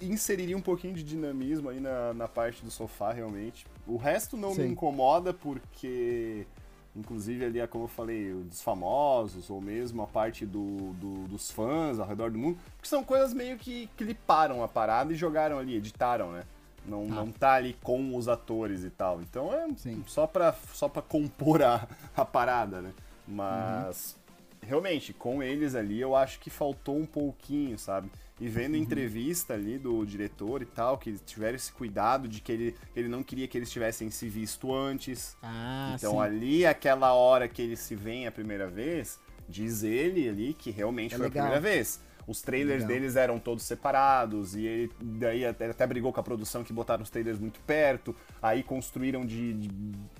inseriria um pouquinho de dinamismo aí na, na parte do sofá, realmente. O resto não Sim. me incomoda porque. Inclusive ali, é como eu falei, dos famosos, ou mesmo a parte do, do- dos fãs ao redor do mundo, porque são coisas meio que cliparam a parada e jogaram ali, editaram, né? Não, Tá. não tá ali com os atores e tal. Então é Sim. só pra, só pra compor a, a parada, né? Mas realmente, com eles ali, eu acho que faltou um pouquinho, sabe? E vendo Uhum. entrevista ali do diretor e tal, que tiveram esse cuidado de que ele, ele não queria que eles tivessem se visto antes. Ah, então sim. ali, aquela hora que eles se veem a primeira vez, diz ele ali que realmente É foi legal. a primeira vez. Os trailers Legal. deles eram todos separados, e ele daí até, até brigou com a produção que botaram os trailers muito perto, aí construíram de, de,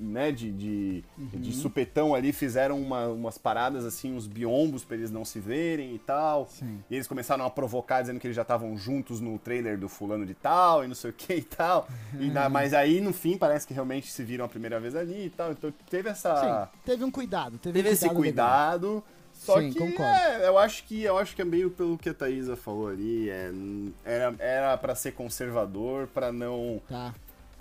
né, de, de, Uhum. de supetão ali, fizeram uma- umas paradas assim, uns biombos pra eles não se verem e tal. Sim. E eles começaram a provocar dizendo que eles já estavam juntos no trailer do fulano de tal e não sei o que e tal. E na- mas aí no fim parece que realmente se viram a primeira vez ali e tal. Então teve essa. Sim, teve um cuidado. Teve, Teve um esse cuidado legal. Só Sim, que concordo. é, eu acho que eu acho que é meio pelo que a Thaisa falou ali, é, era para ser conservador, pra não Tá.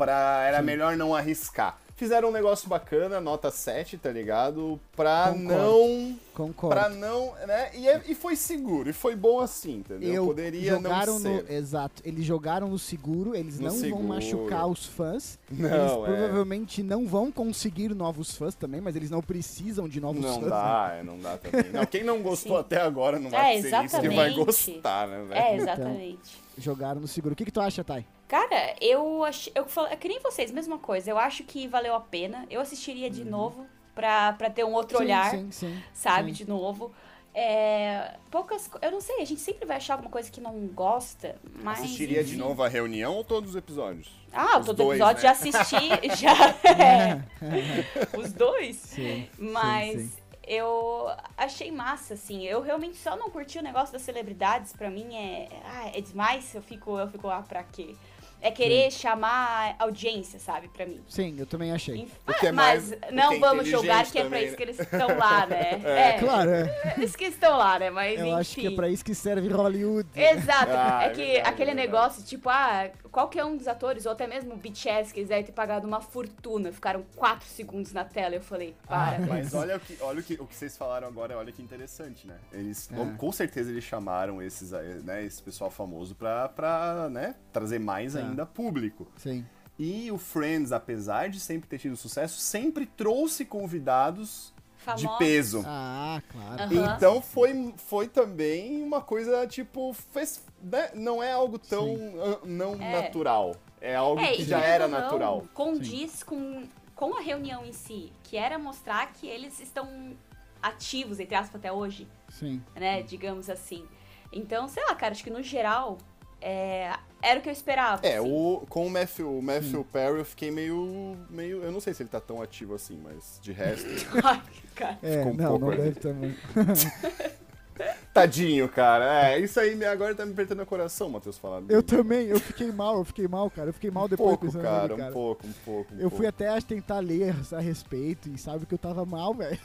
Para era Sim. melhor não arriscar. Fizeram um negócio bacana, nota 7, tá ligado? Pra Concordo. não Concordo. Pra não, né? E, é- e foi seguro, e foi bom assim, entendeu? Eu Poderia jogaram não no ser. exato, eles jogaram no seguro, eles No não seguro. vão machucar os fãs. Não, eles é. provavelmente não vão conseguir novos fãs também, mas eles não precisam de novos Não fãs. né? dá, é, não dá também. Não, quem não gostou Sim. até agora não É, vai ser isso que vai gostar, né, velho? É, exatamente. Jogaram no seguro. O que, que tu acha, Thay? Cara, eu achei. Eu falo, é que nem vocês, mesma coisa. Eu acho que valeu a pena. Eu assistiria de novo pra, pra ter um outro Sim, olhar, Sim, sim. sabe? sim. De novo. É, poucas. Eu não sei, a gente sempre vai achar alguma coisa que não gosta, mas. Assistiria de enfim. novo a reunião ou todos os episódios? Ah, Os todo dois, episódio né? já assisti. Já. é, os dois. Sim. Mas sim, sim. eu achei massa, assim. Eu realmente só não curti o negócio das celebridades. Pra mim é. Ah, é demais. Eu fico, eu fico, ah, pra quê? É querer chamar audiência, sabe, pra mim. Sim, eu também achei. Inf- O que é Mas mais- o não que é vamos julgar que é pra isso né? que eles estão lá, né? É, Claro, é. eles que estão lá, né? Mas Eu enfim. acho que é pra isso que serve Hollywood. Exato. Ah, é é que verdade, aquele é verdade. negócio, tipo, ah, qualquer um dos atores, ou até mesmo o BTS, que eles devem ter pagado uma fortuna, ficaram 4 segundos na tela. Eu falei, Ah, para. Mas olha o que, olha o que, o que vocês falaram agora, olha que interessante, né? Eles, É. com certeza eles chamaram esses, eh, né, esse pessoal famoso pra, pra né, trazer mais Tá. Ainda público. Sim. E o Friends, apesar de sempre ter tido sucesso, sempre trouxe convidados de Famosos. peso. Ah, claro. Aham. Então foi, foi também uma coisa, tipo, fez, né, não é algo tão ah, não É. natural. É algo É, que já era não, natural. Condiz com, com a reunião em si, que era mostrar que eles estão ativos, entre aspas, até hoje, Sim. né? Digamos assim. Então, sei lá, cara, acho que no geral é, era o que eu esperava. É, assim. o, com o Matthew, o Matthew Perry eu fiquei meio, meio. Eu não sei se ele tá tão ativo assim, mas de resto. Ai, cara. É, Ficou um não, pouco não deve também. Tadinho, cara. É, isso aí me- agora tá me apertando o coração, Matheus, falando. Eu também, eu fiquei mal, eu fiquei mal, cara. Eu fiquei mal Um depois pouco, pensando cara, nele, um cara. pouco, um pouco. um Eu fui pouco. até acho, tentar ler a respeito e sabe que eu tava mal, velho.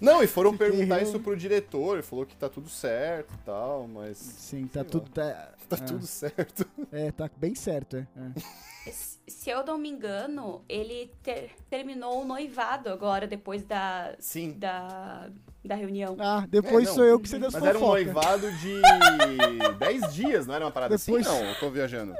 Não, e foram Fiquei perguntar isso pro diretor, ele falou que tá tudo certo e tal, mas. Sim, tá Sei tudo. lá. Tá, Tá é, tudo certo. É, tá bem certo, é. é. Se se eu não me engano, ele ter- terminou o noivado agora, depois da, Sim. da, da reunião. Ah, depois É, sou eu que sei das Mas era um noivado de 10 dias, não era uma parada Depois- assim? Não, eu tô viajando.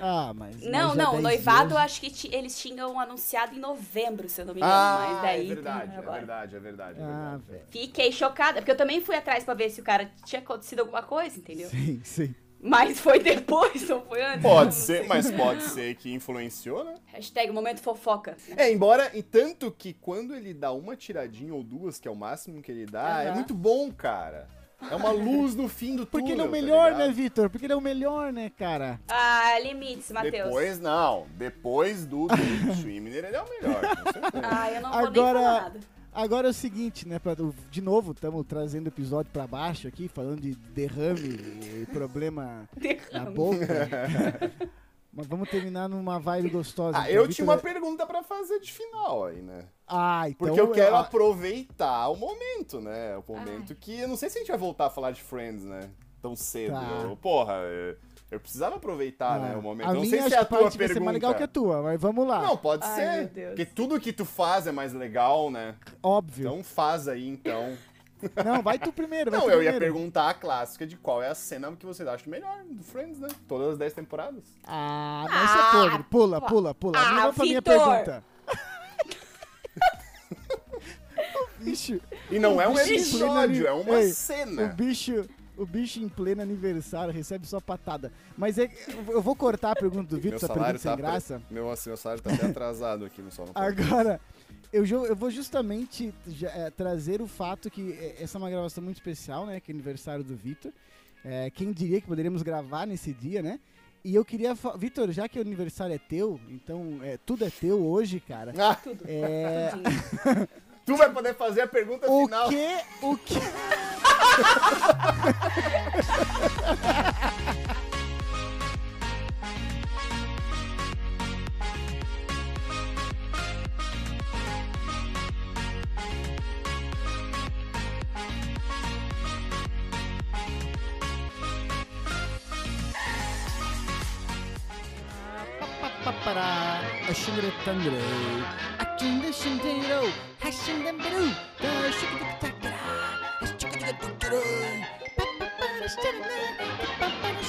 Ah, mas. Não, mas é não, o 10 noivado dias. acho que eles tinham anunciado em novembro, se eu não me engano. Ah, mas daí. é verdade, é verdade, é verdade. é Ah, verdade. velho. Fiquei chocada, porque eu também fui atrás pra ver se o cara tinha acontecido alguma coisa, entendeu? Sim, sim. Mas foi depois, não foi antes? Pode ser, mas pode ser que influenciou, né? Hashtag momento fofoca. É, embora, e tanto que quando ele dá uma tiradinha ou duas, que é o máximo que ele dá, é Aham. muito bom, cara. É uma luz no fim do túnel. Porque ele é o tá melhor, né, ligado? Vitor? Porque ele é o melhor, né, cara? Ah, limites, Matheus. Depois, não. Depois do Schwimmer, ele é o melhor, com certeza. Ah, eu não vou nem Agora- falar nada. Agora é o seguinte, né? Pra, de novo, estamos trazendo o episódio pra baixo aqui, falando de derrame e problema na Derrame. boca. Mas vamos terminar numa vibe gostosa. Ah, eu Vitor tinha uma é- pergunta pra fazer de final aí, né? Ah, então. Porque eu quero ah, aproveitar o momento, né? O momento que. Eu não sei se a gente vai voltar a falar de Friends, né? Tão cedo. Tá. Eu- porra, eu, eu precisava aproveitar, ah, né? O momento. A não minha sei se é a tua parte vai pergunta. ser mais legal que a tua, mas vamos lá. Não, pode Ai, ser. Porque tudo que tu faz é mais legal, né? Óbvio. Então faz aí, então. Não, vai tu primeiro. vai Não, tu eu ia primeiro. perguntar a clássica de qual é a cena que você acha melhor do Friends, né? Todas as 10 temporadas. Ah, mas isso é podre. Pula, pula, pula. Ah, Não pra minha Vitor. pergunta. o bicho, E não é um episódio, é uma Ei, cena. o bicho, o bicho em pleno aniversário recebe só patada. Mas é, eu vou cortar a pergunta do Vitor, essa pergunta sem tá. graça. pre- Meu, assim, meu salário tá até atrasado aqui no sol. Agora, eu, eu vou justamente é, trazer o fato que é, essa é uma gravação muito especial, né? Que é aniversário do Vitor. É, quem diria que poderíamos gravar nesse dia, né? E eu queria. Vitor, já que o aniversário é teu, então é, tudo é teu hoje, cara. Ah, Tudo. É. tu vai poder fazer a pergunta o final. que. O que. Papará, a xingre tangre, a xingre xindeiro, a xingre beru, a xingre tangre, a xingre tangre, papapara xingre, papapara xingre.